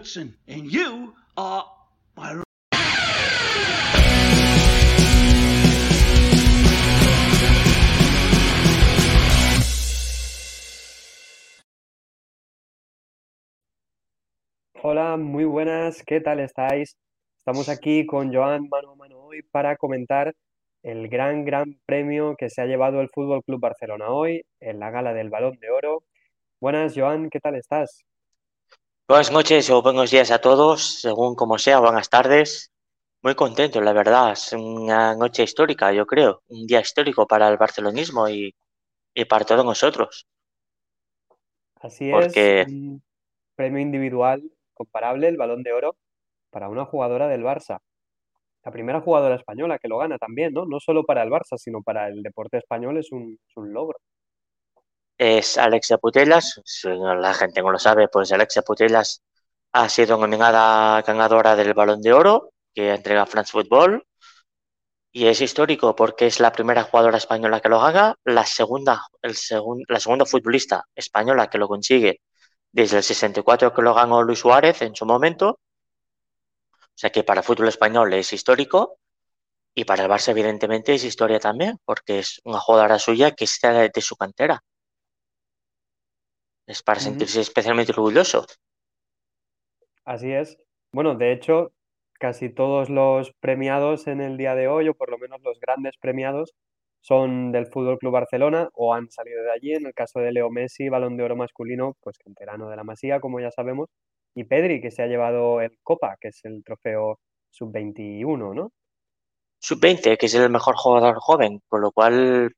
And you are. Hola, muy buenas, ¿qué tal estáis? Estamos aquí con Joan mano a mano hoy para comentar el gran, gran premio que se ha llevado el Fútbol Club Barcelona hoy en la gala del Balón de Oro. Buenas, Joan, ¿qué tal estás? Buenas noches o buenos días a todos, según como sea, buenas tardes. Muy contento, la verdad. Es una noche histórica, yo creo. Un día histórico para el barcelonismo y, y para todos nosotros. Así Porque- es, un premio individual comparable, el Balón de Oro, para una jugadora del Barça. La primera jugadora española que lo gana también, ¿no? No solo para el Barça, sino para el deporte español es un, es un logro. Es Alexia Putellas. Si la gente no lo sabe, pues Alexia Putellas ha sido nominada ganadora del Balón de Oro que entrega France Football. Y es histórico porque es la primera jugadora española que lo haga, la segunda, el segun- la segunda futbolista española que lo consigue desde el 64 que lo ganó Luis Suárez en su momento. O sea que para el fútbol español es histórico y para el Barça evidentemente es historia también porque es una jugadora suya que está de su cantera. Es para sentirse especialmente orgulloso. Así es. Bueno, de hecho, casi todos los premiados en el día de hoy, o por lo menos los grandes premiados, son del Fútbol Club Barcelona o han salido de allí. En el caso de Leo Messi, Balón de Oro masculino, pues canterano de la Masía, como ya sabemos, y Pedri, que se ha llevado el Copa, que es el trofeo sub-21, ¿no? Sub-20, que es el mejor jugador joven, con lo cual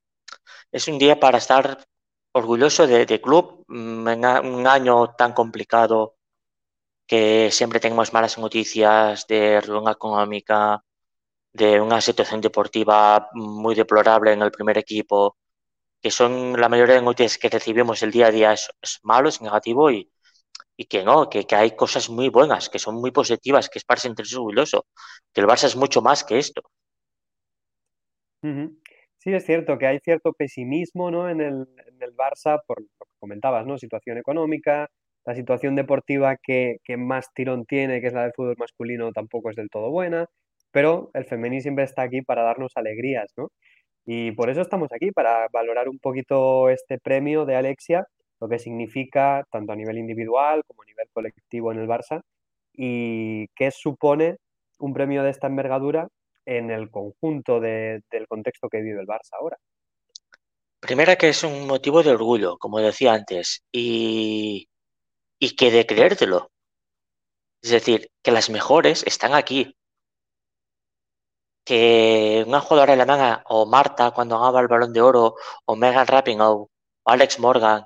es un día para estar orgulloso de, de club mm, un año tan complicado que siempre tenemos malas noticias de ruina económica, de una situación deportiva muy deplorable en el primer equipo, que son la mayoría de noticias que recibimos el día a día es, malo, es negativo y, y que no, que, que hay cosas muy buenas, que son muy positivas, que es para sentirse orgulloso, que el Barça es mucho más que esto. Sí, es cierto que hay cierto pesimismo, ¿no? en el, en el Barça por lo que comentabas, ¿no? Situación económica, la situación deportiva que, que más tirón tiene, que es la del fútbol masculino, tampoco es del todo buena, pero el femení siempre está aquí para darnos alegrías, ¿no? Y por eso estamos aquí, para valorar un poquito este premio de Alexia, lo que significa tanto a nivel individual como a nivel colectivo en el Barça, y qué supone un premio de esta envergadura en el conjunto de- del contexto que vive el Barça ahora. Primera que es un motivo de orgullo, como decía antes, y, y que de creértelo. Es decir, que las mejores están aquí. Que una jugadora alemana, o Marta cuando ganaba el Balón de Oro, o Megan Rapinoe, o Alex Morgan,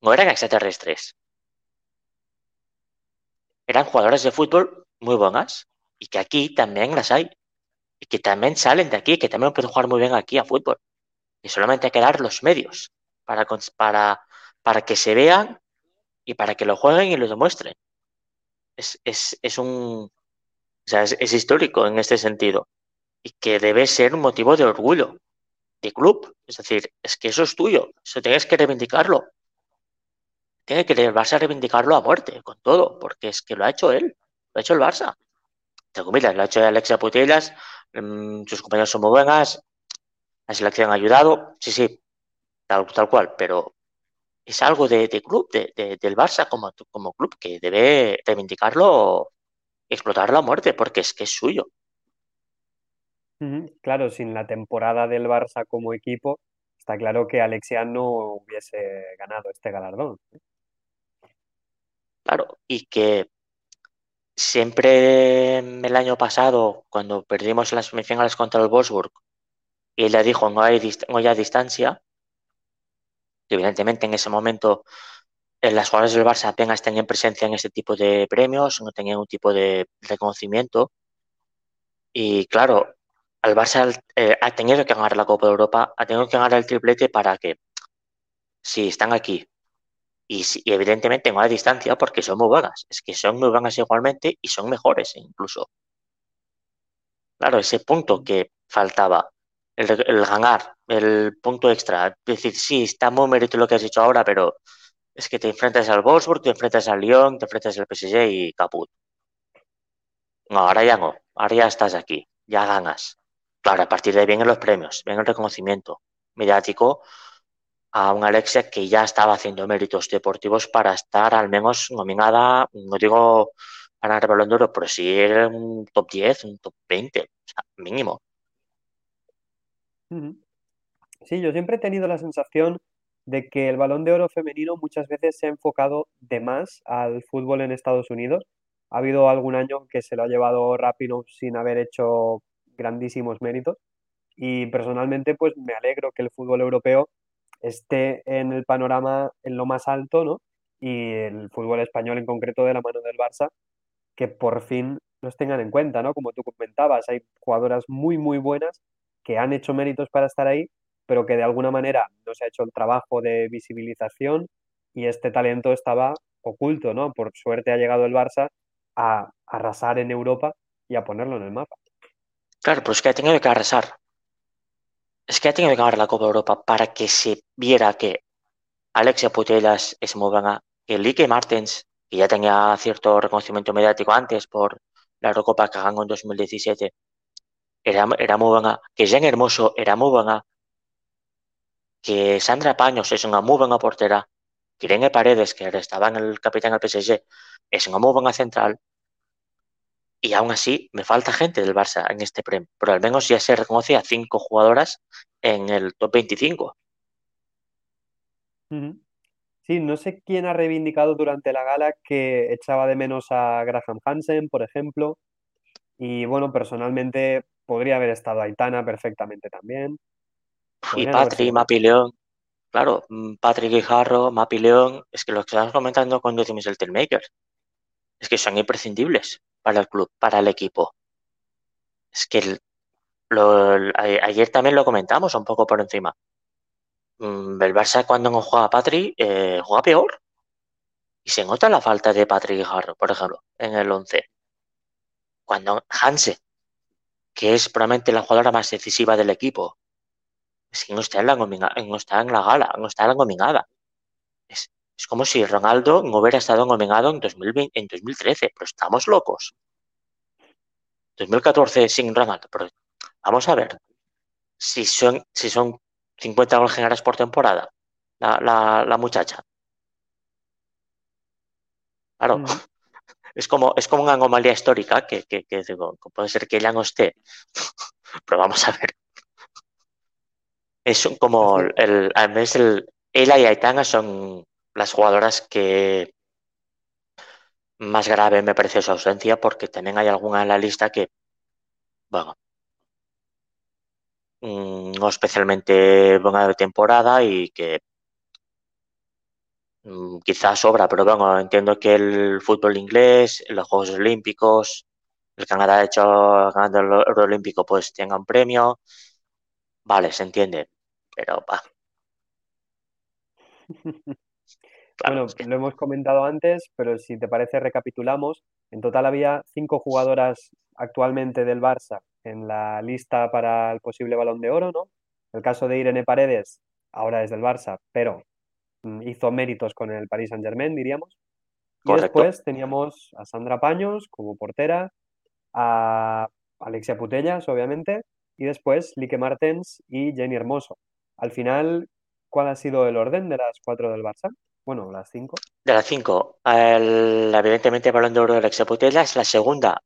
no eran extraterrestres. Eran jugadoras de fútbol muy buenas y que aquí también las hay. Y que también salen de aquí, que también pueden jugar muy bien aquí a fútbol. Y solamente hay que dar los medios para, para, para que se vean y para que lo jueguen y lo demuestren. Es, es, es un, o sea, es, histórico en este sentido y que debe ser un motivo de orgullo de club. Es decir, es que eso es tuyo, eso tienes que reivindicarlo. Tiene que vas a reivindicarlo a muerte, con todo, porque es que lo ha hecho él, lo ha hecho el Barça. Te comillas, lo ha hecho Alexia sus compañeros son muy buenas, la selección ha ayudado, sí, sí, tal, tal cual, pero es algo de, de club, de, de- del Barça como, como club, que debe reivindicarlo, explotarlo a muerte, porque es que es suyo. Claro, sin la temporada del Barça como equipo, está claro que Alexia no hubiese ganado este galardón. Claro, y que siempre el año pasado, cuando perdimos las semifinales contra el Wolfsburg, y ella dijo no hay, no hay distancia, que evidentemente en ese momento eh, las jugadoras del Barça apenas tenían presencia en este tipo de premios, no tenían un tipo de reconocimiento, y claro, al Barça eh, ha tenido que ganar la Copa de Europa, ha tenido que ganar el triplete para que, si están aquí, y, y evidentemente no hay distancia porque son muy buenas, es que son muy buenas igualmente y son mejores incluso. Claro, ese punto que faltaba, el, el ganar, el punto extra, decir, sí, está muy mérito lo que has hecho ahora, pero es que te enfrentas al Wolfsburg, te enfrentas al Lyon, te enfrentas al PSG y caput. No, ahora ya no, ahora ya estás aquí, ya ganas. Claro, a partir de ahí vienen los premios, viene el reconocimiento mediático a una Alexia que ya estaba haciendo méritos deportivos para estar al menos nominada, no digo para el balón de oro, pero sí un top 10, un top 20, o sea, mínimo. Sí, yo siempre he tenido la sensación de que el balón de oro femenino muchas veces se ha enfocado de más al fútbol en Estados Unidos. Ha habido algún año que se lo ha llevado rápido sin haber hecho grandísimos méritos. Y personalmente, pues me alegro que el fútbol europeo esté en el panorama en lo más alto, ¿no? Y el fútbol español en concreto de la mano del Barça, que por fin nos tengan en cuenta, ¿no? Como tú comentabas, hay jugadoras muy, muy buenas que han hecho méritos para estar ahí, pero que de alguna manera no se ha hecho el trabajo de visibilización y este talento estaba oculto, ¿no? Por suerte ha llegado el Barça a arrasar en Europa y a ponerlo en el mapa. Claro, pero es que ha tenido que arrasar. Es que ha tenido que ganar la Copa Europa para que se viera que Alexia Putellas es muy buena, que Lique Martens, que ya tenía cierto reconocimiento mediático antes por la Eurocopa que ganó en 2017, era, era muy buena, que Jen Hermoso era muy buena, que Sandra Paños es una muy buena portera, que Irene Paredes, que estaba en el capitán del PSG, es una muy buena central, y aún así me falta gente del Barça en este premio, pero al menos ya se reconoce a cinco jugadoras en el top 25. Sí, no sé quién ha reivindicado durante la gala que echaba de menos a Graham Hansen, por ejemplo, y bueno, personalmente podría haber estado Aitana perfectamente también. y Patri, Mapi León. Claro, mm, Patrick Guijarro, Mapi León, es que lo que estamos comentando cuando decimos el Teammaker, es que son imprescindibles para el club, para el equipo. Es que ayer también lo comentamos un poco por encima. Mm, el Barça cuando no juega Patri eh, juega peor. Y se nota la falta de Patrick Jarro, por ejemplo, en el 11. Cuando Hanse, que es probablemente la jugadora más decisiva del equipo, es que no está en la, no está en la gala, no está en la nominada. Es, como si Ronaldo no hubiera estado nominado en, 2020, en 2013, pero estamos locos. 2014 sin Ronaldo, pero vamos a ver si son, si son 50 goles generales por temporada la, muchacha. Claro, es como, es como una anomalía histórica que, que, puede ser que ella no esté, pero vamos a ver. Es como el, al menos el, ella y Aitana son las jugadoras que más grave me parece su ausencia, porque también hay alguna en la lista que, bueno, mm, no especialmente buena de temporada y que mm, quizás sobra, pero bueno, entiendo que el fútbol inglés, los Juegos Olímpicos, el Canadá ha hecho ganando el Oro Olímpico, pues tenga un premio. Vale, se entiende, pero va. bueno, lo hemos comentado antes, pero si te parece, recapitulamos. En total había cinco jugadoras actualmente del Barça en la lista para el posible balón de oro, ¿no? El caso de Irene Paredes, ahora es del Barça, pero mm, hizo méritos con el Paris Saint Germain, diríamos. Y después teníamos a Sandra Paños como portera, a Alexia Putellas, obviamente, y después Lique Martens y Jenny Hermoso. Al final, ¿cuál ha sido el orden de las cuatro del Barça? Bueno, las cinco. De las cinco. evidentemente, el balón de oro de Alexia Putella es la segunda,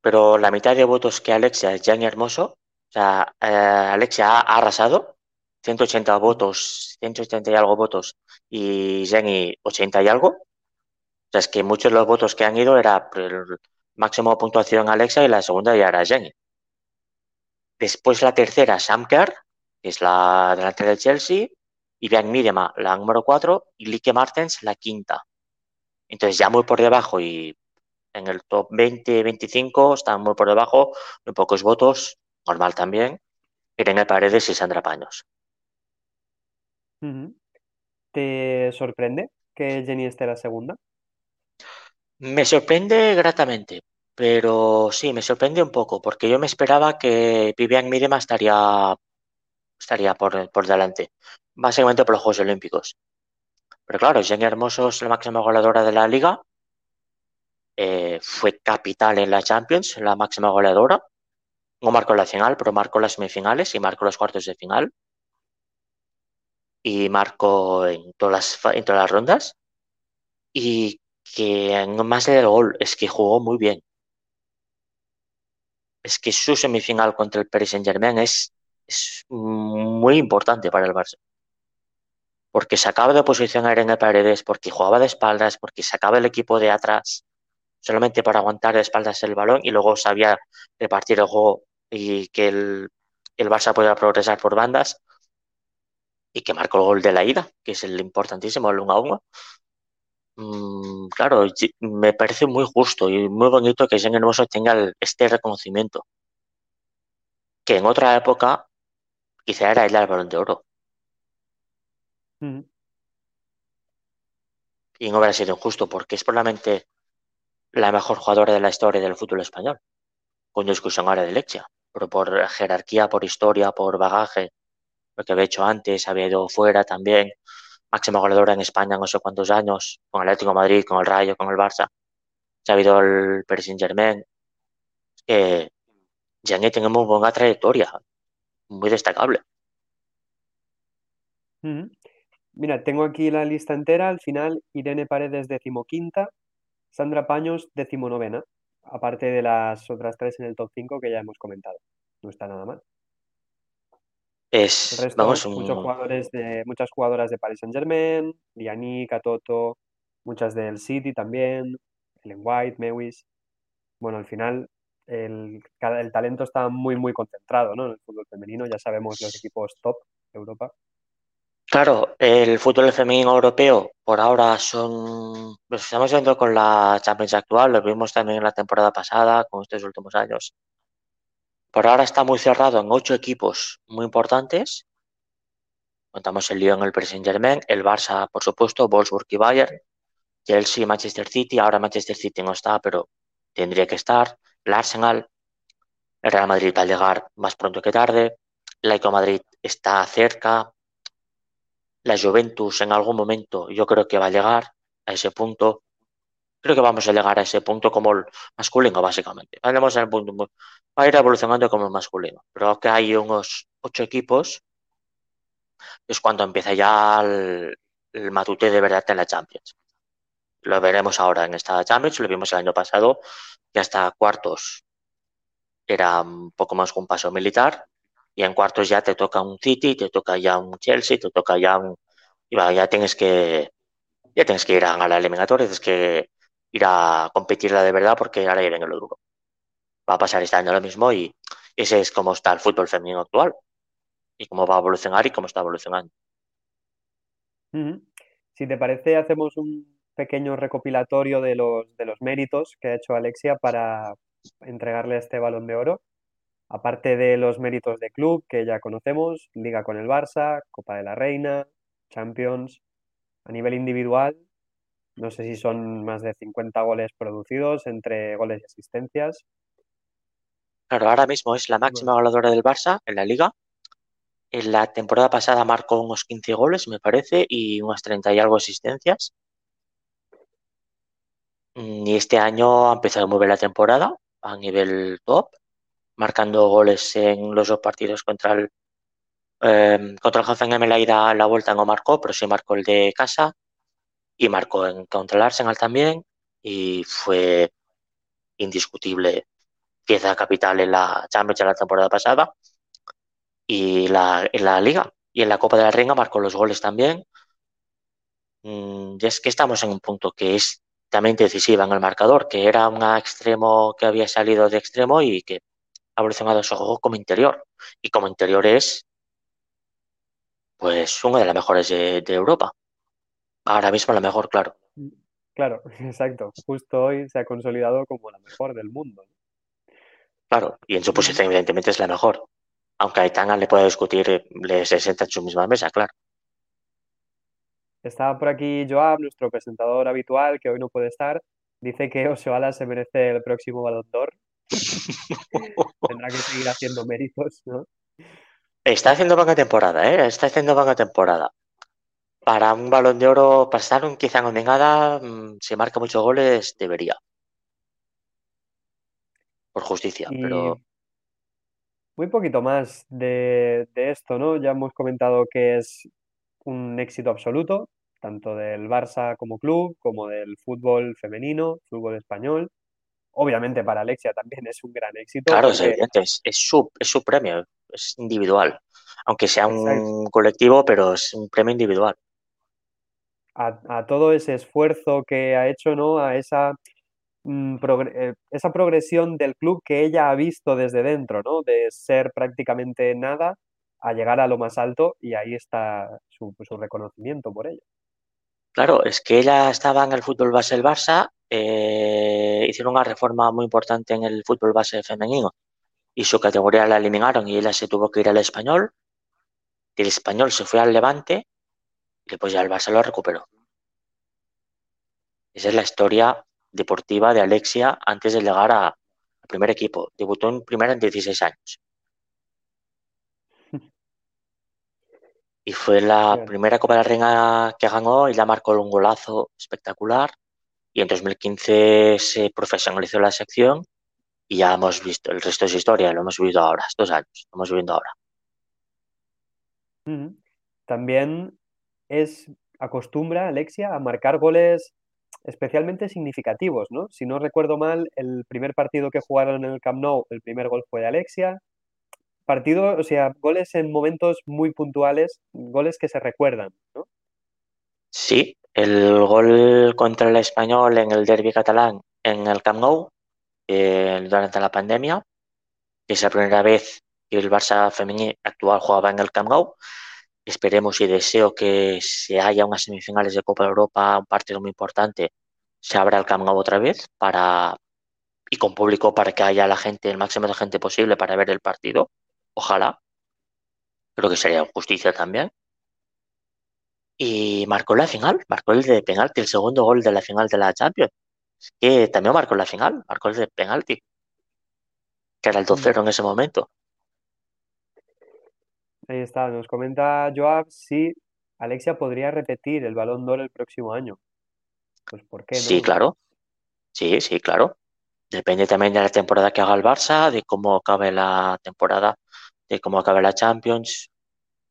pero la mitad de votos que Alexia es Jenny Hermoso. O sea, eh, Alexia ha arrasado. 180 votos, 180 y algo votos, y Jenny 80 y algo. O sea, es que muchos de los votos que han ido era máximo puntuación Alexia y la segunda ya era Jenny. Después la tercera, Sam Kerr, que es la delantera del Chelsea, y Bian Midema la número 4 y Lique Martens la quinta. Entonces ya muy por debajo y en el top 20-25 están muy por debajo, muy pocos votos, normal también, Irene Paredes y Sandra Paños. ¿Te sorprende que Jenny esté la segunda? Me sorprende gratamente, pero sí, me sorprende un poco, porque yo me esperaba que Vivian Midema estaría, estaría por, por delante básicamente por los Juegos Olímpicos. Pero claro, Jenny Hermoso es la máxima goleadora de la liga. Eh, fue capital en la Champions, la máxima goleadora. No marcó la final, pero marcó las semifinales y marcó los cuartos de final. Y marcó en todas las, en las rondas. Y que más del gol, es que jugó muy bien. Es que su semifinal contra el Paris Saint Germain es, es muy importante para el Barça. Porque sacaba de posición a Irene Paredes, porque jugaba de espaldas, porque sacaba el equipo de atrás solamente para aguantar de espaldas el balón y luego sabía repartir el juego y que el, el Barça pudiera progresar por bandas y que marcó el gol de la ida, que es el importantísimo, el 1 a 1. Mm, claro, me parece muy justo y muy bonito que Jean Hermoso tenga este reconocimiento. Que en otra época quizá era ella el balón de oro. Mm. Y no hubiera sido injusto porque es probablemente la mejor jugadora de la historia del fútbol español. Con discusión ahora de leche. Pero por jerarquía, por historia, por bagaje, lo que había hecho antes, había ido fuera también máxima goleadora en España no sé cuántos años, con el Atlético de Madrid, con el Rayo, con el Barça. Se ha habido el Paris Saint Germain. Eh, Janet tiene muy buena trayectoria, muy destacable. Mira, tengo aquí la lista entera. Al final, Irene Paredes, decimoquinta. Sandra Paños, decimonovena. Aparte de las otras tres en el top 5 que ya hemos comentado. No está nada mal. Es, vamos, un... muchos jugadores de, muchas jugadoras de Paris Saint Germain, Liani, Katoto, muchas del City también, Ellen White, Mewis. Bueno, al final el, el talento está muy, muy concentrado ¿no? en el fútbol femenino. Ya sabemos los equipos top de Europa. Claro, el fútbol femenino europeo por ahora son, lo estamos viendo con la Champions actual, lo vimos también en la temporada pasada, con estos últimos años. Por ahora está muy cerrado en ocho equipos muy importantes. Contamos el Lyon, el Paris Saint Germain, el Barça, por supuesto, Wolfsburg y Bayern, Chelsea, Manchester City. Ahora Manchester City no está, pero tendría que estar. El Arsenal, el Real Madrid va a llegar más pronto que tarde. El Ico Madrid está cerca. La Juventus en algún momento yo creo que va a llegar a ese punto creo que vamos a llegar a ese punto como el masculino, básicamente. Vamos el va a ir evolucionando como el masculino. Pero que hay unos ocho equipos, es cuando empieza ya el, matute de verdad en la Champions. Lo veremos ahora en esta Champions, lo vimos el año pasado, que hasta cuartos era un poco más un paso militar, y en cuartos ya te toca un City, te toca ya un Chelsea, te toca ya un... Y ya tienes que ya tienes que ir a la eliminatoria, tienes que ir a competirla de verdad porque ahora ya viene lo duro. Va a pasar este año lo mismo y ese es como está el fútbol femenino actual y cómo va a evolucionar y cómo está evolucionando. Si te parece, hacemos un pequeño recopilatorio de los, de los méritos que ha hecho Alexia para entregarle este balón de oro. Aparte de los méritos de club que ya conocemos, Liga con el Barça, Copa de la Reina, Champions, a nivel individual, no sé si son más de 50 goles producidos entre goles y asistencias. Claro, ahora mismo es la máxima goleadora del Barça en la liga. En la temporada pasada marcó unos 15 goles, me parece, y unas 30 y algo asistencias. Y este año ha empezado muy bien la temporada a nivel top, marcando goles en los dos partidos contra el eh, contra el Hoffenheim la ida la vuelta no marcó, pero sí marcó el de casa y marcó en contra el Arsenal también y fue indiscutible pieza capital en la Champions la temporada pasada y la, en la Liga y en la Copa de la Reina marcó los goles también. Mm, y es que estamos en un punto que es decisiva en el marcador, que era un extremo que había salido de extremo y que ha evolucionado su juego como interior. Y como interior es pues una de las mejores de Europa. Ahora mismo la mejor, claro. Claro, exacto. Justo hoy se ha consolidado como la mejor del mundo. Claro, y en su posición evidentemente es la mejor. Aunque Aitana le pueda discutir, le se sienta en su misma mesa, claro. Está por aquí Joab, nuestro presentador habitual, que hoy no puede estar. Dice que Oseoala se merece el próximo Balón d'Or. Tendrá que seguir haciendo méritos, ¿no? Está haciendo buena temporada, ¿eh? Está haciendo buena temporada. para un balón de oro, para estar un, quizá en nominada, mm, si marca muchos goles, debería. Por justicia, Y pero muy poquito más de, de esto, ¿no? Ya hemos comentado que es un éxito absoluto, tanto del Barça como club, como del fútbol femenino, fútbol español. Obviamente para Alexia también es un gran éxito claro, es evidente, es, es su, es su premio, es individual. Aunque sea exacto, un colectivo, pero es un premio individual. a, a todo ese esfuerzo que ha hecho, ¿no? A esa, mm, progre- eh, esa progresión del club que ella ha visto desde dentro, ¿no? De ser prácticamente nada a llegar a lo más alto y ahí está su, su reconocimiento por ello. Claro, es que ella estaba en el fútbol base del Barça, eh, hicieron una reforma muy importante en el fútbol base femenino y su categoría la eliminaron y ella se tuvo que ir al español, del español se fue al Levante y después ya el Barça lo recuperó. Esa es la historia deportiva de Alexia antes de llegar al primer equipo. Debutó en primera en 16 años y fue la Bien. primera Copa de la Reina que ganó y la marcó un golazo espectacular. Y en 2015 se profesionalizó la sección y ya hemos visto, el resto es historia, lo hemos vivido ahora, estos años, lo estamos viviendo ahora. También es, acostumbra Alexia a marcar goles especialmente significativos, ¿no? Si no recuerdo mal, el primer partido que jugaron en el Camp Nou, el primer gol fue de Alexia. Partido, o sea, goles en momentos muy puntuales, goles que se recuerdan, ¿no? Sí, el gol contra el Español en el derbi catalán en el Camp Nou eh, durante la pandemia, que es la primera vez que el Barça femenino actual jugaba en el Camp Nou. Esperemos y deseo que se haya unas semifinales de Copa de Europa, un partido muy importante, se abra el Camp Nou otra vez para y con público para que haya la gente, el máximo de gente posible para ver el partido. Ojalá. Creo que sería justicia también. Y marcó la final, marcó el de penalti, el segundo gol de la final de la Champions, que también marcó la final, marcó el de penalti, que era el 2-0 en ese momento. Ahí está, nos comenta Joab si Alexia podría repetir el Balón d'Or el próximo año. Pues ¿por qué Sí, claro, sí, sí, claro. Depende también de la temporada que haga el Barça, de cómo acabe la temporada, de cómo acabe la Champions,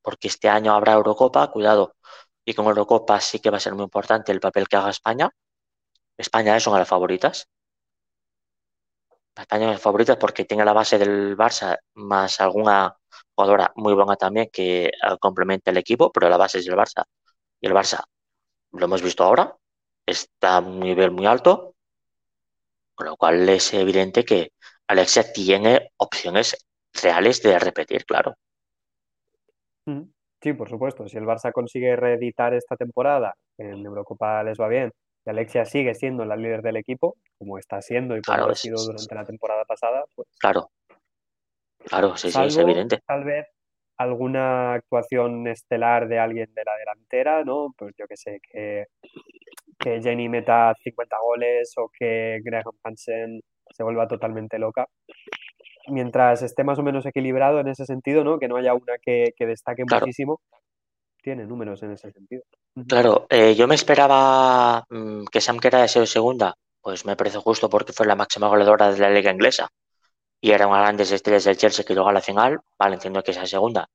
porque este año habrá Eurocopa, cuidado. Y con Eurocopa sí que va a ser muy importante el papel que haga España. España es una de las favoritas. España es una de las favoritas porque tiene la base del Barça más alguna jugadora muy buena también que complemente el equipo, pero la base es del Barça. Y el Barça, lo hemos visto ahora, está a un nivel muy alto, con lo cual es evidente que Alexia tiene opciones reales de repetir, claro. Mm, Sí, por supuesto. Si el Barça consigue reeditar esta temporada, en Eurocopa les va bien, y Alexia sigue siendo la líder del equipo, como está siendo y como Claro, ha sido es- durante la temporada pasada, pues claro, claro, sí, sí, es evidente. tal vez alguna actuación estelar de alguien de la delantera, ¿no? Pues yo que sé, que, que Jenny meta 50 goles o que Graham Hansen se vuelva totalmente loca. Mientras esté más o menos equilibrado en ese sentido, ¿no? Que no haya una que, que destaque Claro, muchísimo, tiene números en ese sentido. Claro. Eh, yo me esperaba mm, que Sam Kerr haya sido segunda, pues me parece justo porque fue la máxima goleadora de la liga inglesa y era una de las grandes estrellas del Chelsea que llegó a la final. Vale, entiendo que sea segunda.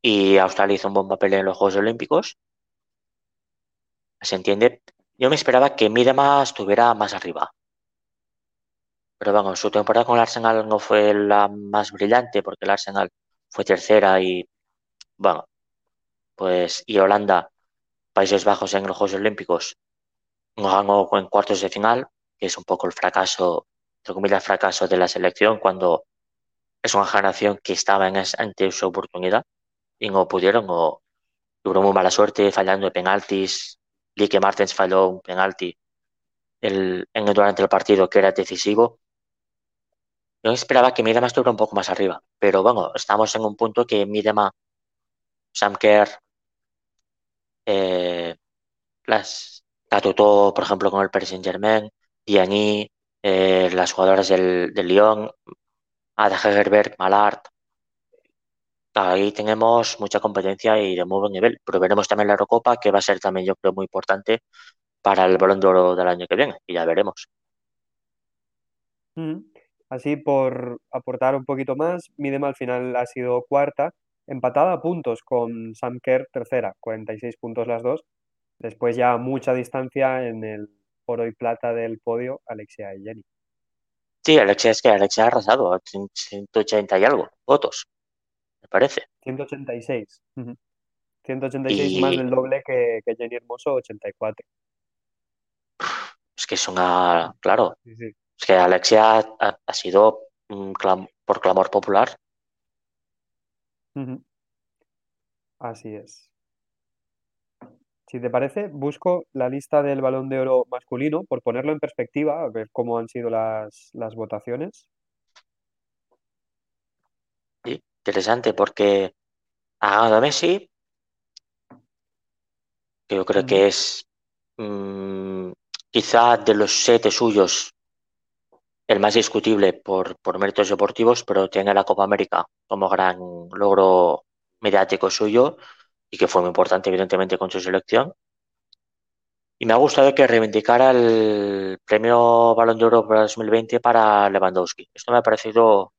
Y Australia hizo un buen papel en los Juegos Olímpicos, se entiende. Yo me esperaba que Miedema estuviera más arriba. Pero bueno, su temporada con el Arsenal no fue la más brillante porque el Arsenal fue tercera y, bueno, pues, y Holanda, Países Bajos en los Juegos Olímpicos, no ganó en cuartos de final, que es un poco el fracaso, entre comillas, fracaso de la selección cuando es una generación que estaba en es- ante su oportunidad y no pudieron o tuvieron muy mala suerte fallando de penaltis. Lique Martens falló un penalti el, en, durante el partido que era decisivo. Yo esperaba que Miedema estuviera un poco más arriba, pero bueno, estamos en un punto que Miedema, Sam Kerr, eh, las Tatutó, por ejemplo, con el Paris Saint-Germain, Diani, eh, las jugadoras del, del Lyon, Ada Hegerberg, Malart, ahí tenemos mucha competencia y de muy buen nivel. Pero veremos también la Eurocopa, que va a ser también, yo creo, muy importante para el Balón de Oro del año que viene, y ya veremos. Mm. Así, por aportar un poquito más, Midema al final ha sido cuarta, empatada a puntos con Sam Kerr, tercera, 46 puntos las dos. Después ya mucha distancia en el oro y plata del podio, Alexia y Jenny. Sí, Alexia es que Alexia ha arrasado, 180 y algo votos, me parece. 186. 186 más del doble que, Jenny Hermoso, 84. Es que es una, claro, es que Alexia ha, sido por clamor popular. Así es. Si te parece, busco la lista del balón de oro masculino por ponerlo en perspectiva, a ver cómo han sido las, votaciones. Sí, interesante, porque ha ganado Messi, que yo creo que es mm, quizá de los siete suyos el más discutible por, por méritos deportivos, pero tiene la Copa América como gran logro mediático suyo y que fue muy importante, evidentemente, con su selección. Y me ha gustado que reivindicara el premio Balón de Oro para 2020 para Lewandowski. Esto me ha parecido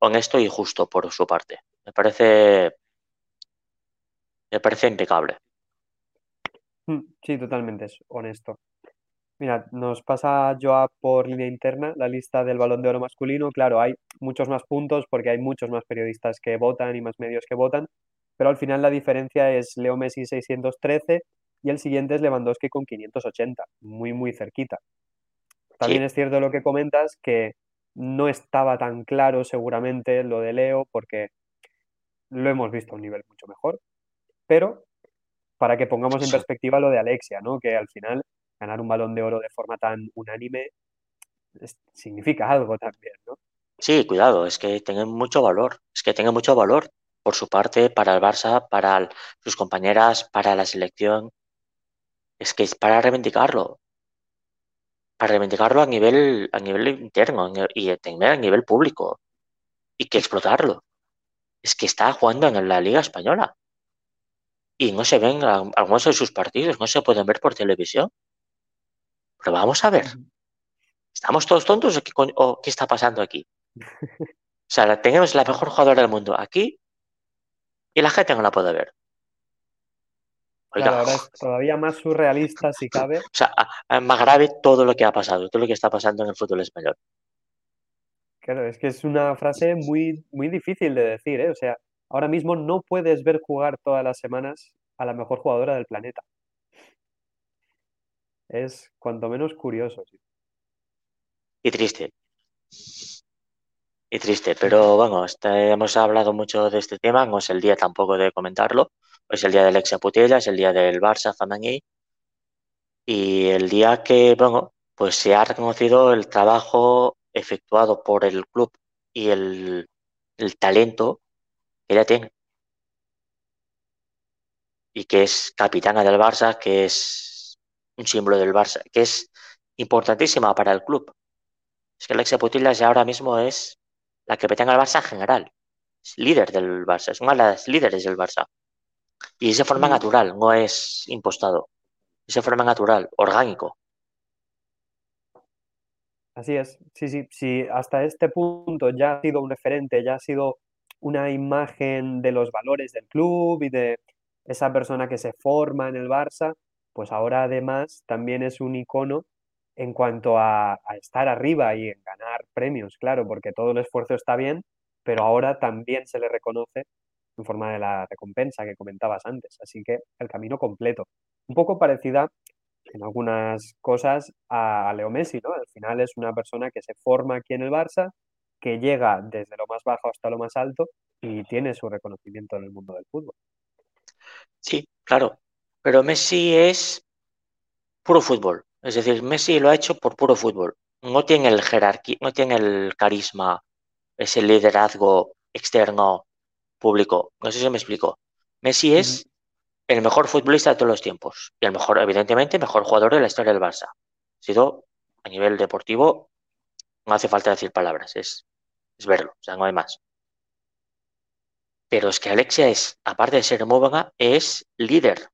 honesto y justo por su parte. Me parece, me parece impecable. Mm, sí, totalmente es honesto. Mira, nos pasa Joa por línea interna la lista del Balón de Oro masculino. Claro, hay muchos más puntos porque hay muchos más periodistas que votan y más medios que votan, pero al final la diferencia es Leo Messi 613 y el siguiente es Lewandowski con 580, muy, muy cerquita. También es cierto lo que comentas, que no estaba tan claro seguramente lo de Leo porque lo hemos visto a un nivel mucho mejor, pero para que pongamos en perspectiva lo de Alexia, ¿no? que al final ganar un balón de oro de forma tan unánime significa algo también, ¿no? Sí, cuidado, es que tiene mucho valor, es que tiene mucho valor por su parte para el Barça, para sus compañeras, para la selección. Es que es para reivindicarlo, para reivindicarlo a nivel, a nivel interno y también a nivel público y que explotarlo. Es que está jugando en la Liga Española y no se ven algunos de sus partidos, no se pueden ver por televisión. Pero vamos a ver. ¿Estamos todos tontos o qué, está pasando aquí? O sea, tenemos la mejor jugadora del mundo aquí y la gente no la puede ver. Oiga, ahora es todavía más surrealista si cabe. O sea, más grave todo lo que ha pasado, todo lo que está pasando en el fútbol español. Claro, es que es una frase muy, muy difícil de decir, ¿eh? O sea, ahora mismo no puedes ver jugar todas las semanas a la mejor jugadora del planeta es cuanto menos curioso. Y triste. Y triste, pero bueno, este, hemos hablado mucho de este tema, no es el día tampoco de comentarlo. Es el día del ex Putella, es el día del Barça Famaní. Y el día que, bueno, pues se ha reconocido el trabajo efectuado por el club y el, el talento que ella tiene. Y que es capitana del Barça, que es un símbolo del Barça, que es importantísima para el club. Es que Alexia Putillas ya ahora mismo es la que el Barça en general. Es líder del Barça, es una de las líderes del Barça. Y es de forma mm. natural, no es impostado. Es de forma natural, orgánico. Así es, sí, sí, sí, hasta este punto ya ha sido un referente, ya ha sido una imagen de los valores del club y de esa persona que se forma en el Barça, pues ahora además también es un icono en cuanto a, estar arriba y en ganar premios, claro, porque todo el esfuerzo está bien, pero ahora también se le reconoce en forma de la recompensa que comentabas antes. Así que el camino completo. Un poco parecida en algunas cosas a, Leo Messi, ¿no? Al final es una persona que se forma aquí en el Barça, que llega desde lo más bajo hasta lo más alto y tiene su reconocimiento en el mundo del fútbol. Sí, claro. Pero Messi es puro fútbol. Es decir, Messi lo ha hecho por puro fútbol. No tiene el jerarquía, no tiene el carisma, ese liderazgo externo público. No sé si me explico. Messi es el mejor futbolista de todos los tiempos. Y el mejor, evidentemente, mejor jugador de la historia del Barça. Ha sido, a nivel deportivo, no hace falta decir palabras, es, es verlo, o sea, no hay más. Pero es que Alexia es, aparte de ser buena, es líder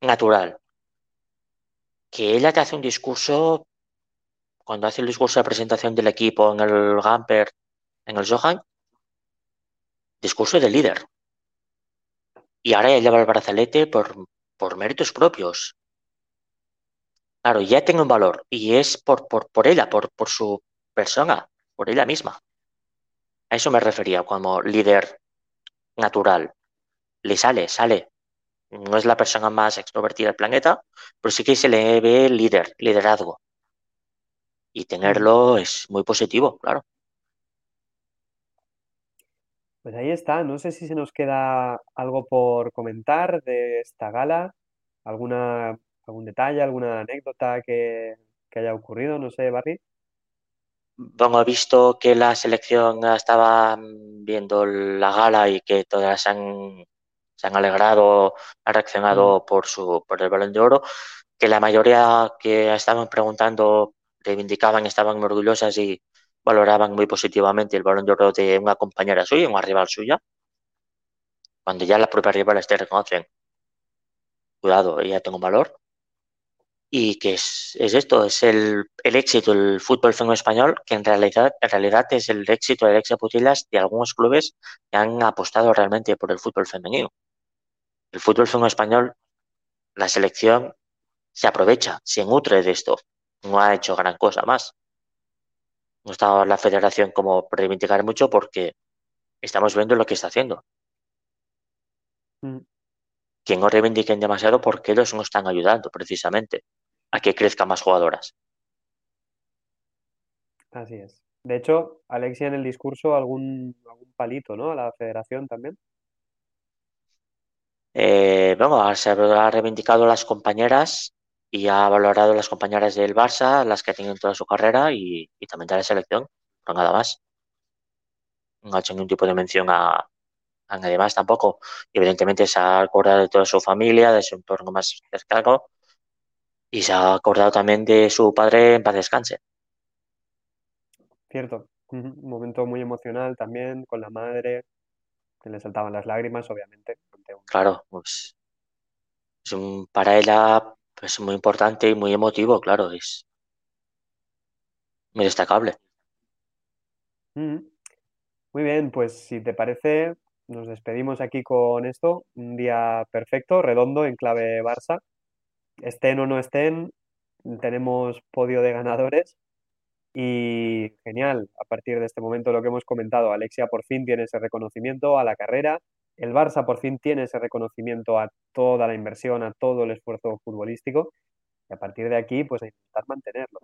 natural. Que ella te hace un discurso, cuando hace el discurso de presentación del equipo en el Gamper, en el Johan, discurso de líder. Y ahora ella lleva el brazalete por, por méritos propios. Claro, ya tiene un valor y es por, por, por ella, por, por su persona, por ella misma. A eso me refería como líder natural. Le sale, sale. No es la persona más extrovertida del planeta, pero sí que se le ve líder, liderazgo. Y tenerlo es muy positivo, claro. Pues ahí está. No sé si se nos queda algo por comentar de esta gala, alguna, algún detalle, alguna anécdota que, que haya ocurrido, no sé, Barry. Bueno, he visto que la selección estaba viendo la gala y que todas han, se han alegrado, han reaccionado por su, por el balón de oro, que la mayoría que estaban preguntando reivindicaban, estaban orgullosas y valoraban muy positivamente el balón de oro de una compañera suya, una rival suya, cuando ya la propia rival te reconocen, cuidado, ella tiene un valor, y que es, es esto, es el, el, éxito del fútbol femenino español, que en realidad, en realidad es el éxito del Alexia Putillas de algunos clubes que han apostado realmente por el fútbol femenino. El fútbol femenino español, la selección se aprovecha, se nutre de esto, no ha hecho gran cosa más. No está la federación como reivindicar mucho porque estamos viendo lo que está haciendo. Mm. Que no reivindiquen demasiado porque ellos no están ayudando precisamente a que crezcan más jugadoras. Así es. De hecho, Alexia en el discurso algún, algún palito, ¿no? A la federación también. Eh, bueno, se ha reivindicado las compañeras y ha valorado las compañeras del Barça, las que tienen toda su carrera y, también de la selección, pero nada más. No ha hecho ningún tipo de mención a, a nadie más tampoco. Y evidentemente se ha acordado de toda su familia, de su entorno más cercano y se ha acordado también de su padre en paz descanse. Cierto, un momento muy emocional también con la madre, le saltaban las lágrimas, obviamente. Claro, pues es un, para ella es muy importante y muy emotivo, claro, es muy destacable. Muy bien, pues si te parece, nos despedimos aquí con esto, un día perfecto, redondo, en clave Barça. Estén o no estén, tenemos podio de ganadores y genial, a partir de este momento lo que hemos comentado, Alexia por fin tiene ese reconocimiento a la carrera, el Barça por fin tiene ese reconocimiento a toda la inversión, a todo el esfuerzo futbolístico y a partir de aquí pues a intentar mantenerlo.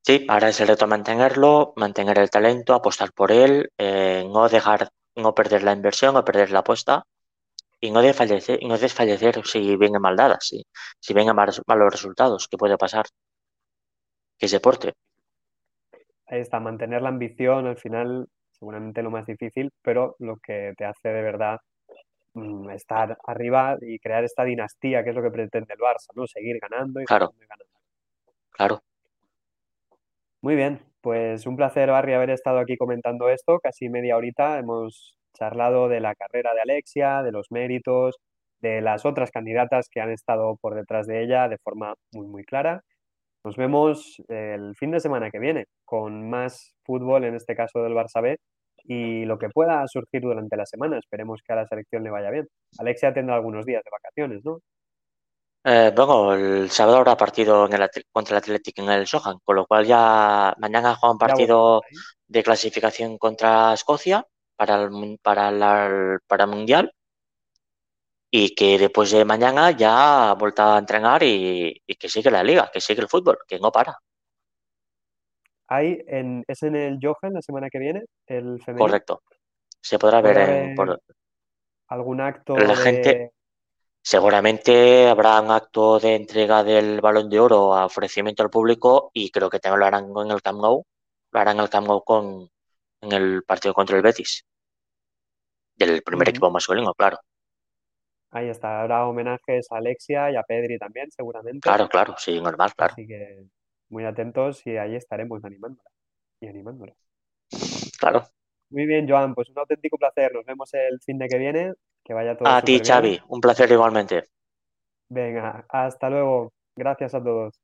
Sí, ahora es el reto mantenerlo, mantener el talento, apostar por él, eh, no dejar, no perder la inversión, no perder la apuesta y no desfallecer, no desfallecer si vienen mal dadas, si, si vengan malos, resultados, ¿qué puede pasar? Que es deporte. Ahí está, mantener la ambición al final seguramente lo más difícil, pero lo que te hace de verdad mm, estar arriba y crear esta dinastía, que es lo que pretende el Barça, ¿no? Seguir ganando y claro. ganando y ganando. Claro. Muy bien, pues un placer, Barry, haber estado aquí comentando esto, casi media horita. Hemos charlado de la carrera de Alexia, de los méritos, de las otras candidatas que han estado por detrás de ella de forma muy, muy clara. Nos vemos el fin de semana que viene con más fútbol, en este caso del Barça B, y lo que pueda surgir durante la semana. Esperemos que a la selección le vaya bien. Alexia tendrá algunos días de vacaciones, ¿no? Eh, bueno, el sábado habrá partido en el, contra el Atlético en el Sohan, con lo cual ya mañana juega un partido de clasificación contra Escocia para el, para, la, para el Mundial y que después de mañana ya ha vuelto a entrenar y, y, que sigue la liga, que sigue el fútbol, que no para. Hay en, ¿Es en el Johan la semana que viene? El femenino? Correcto. Se podrá ver en, por, algún acto la de... gente seguramente habrá un acto de entrega del balón de oro a ofrecimiento al público y creo que también lo harán en el Camp Nou lo harán en el Camp Nou con en el partido contra el Betis del primer Ujú. equipo masculino, claro. Ahí está, habrá homenajes a Alexia y a Pedri también, seguramente. Claro, claro, sí, normal, claro. Así que muy atentos y ahí estaremos animándola y animándola. Claro. Muy bien, Joan, pues un auténtico placer. Nos vemos el fin de que viene. Que vaya todo A ti. Xavi, un placer igualmente. Venga, hasta luego. Gracias a todos.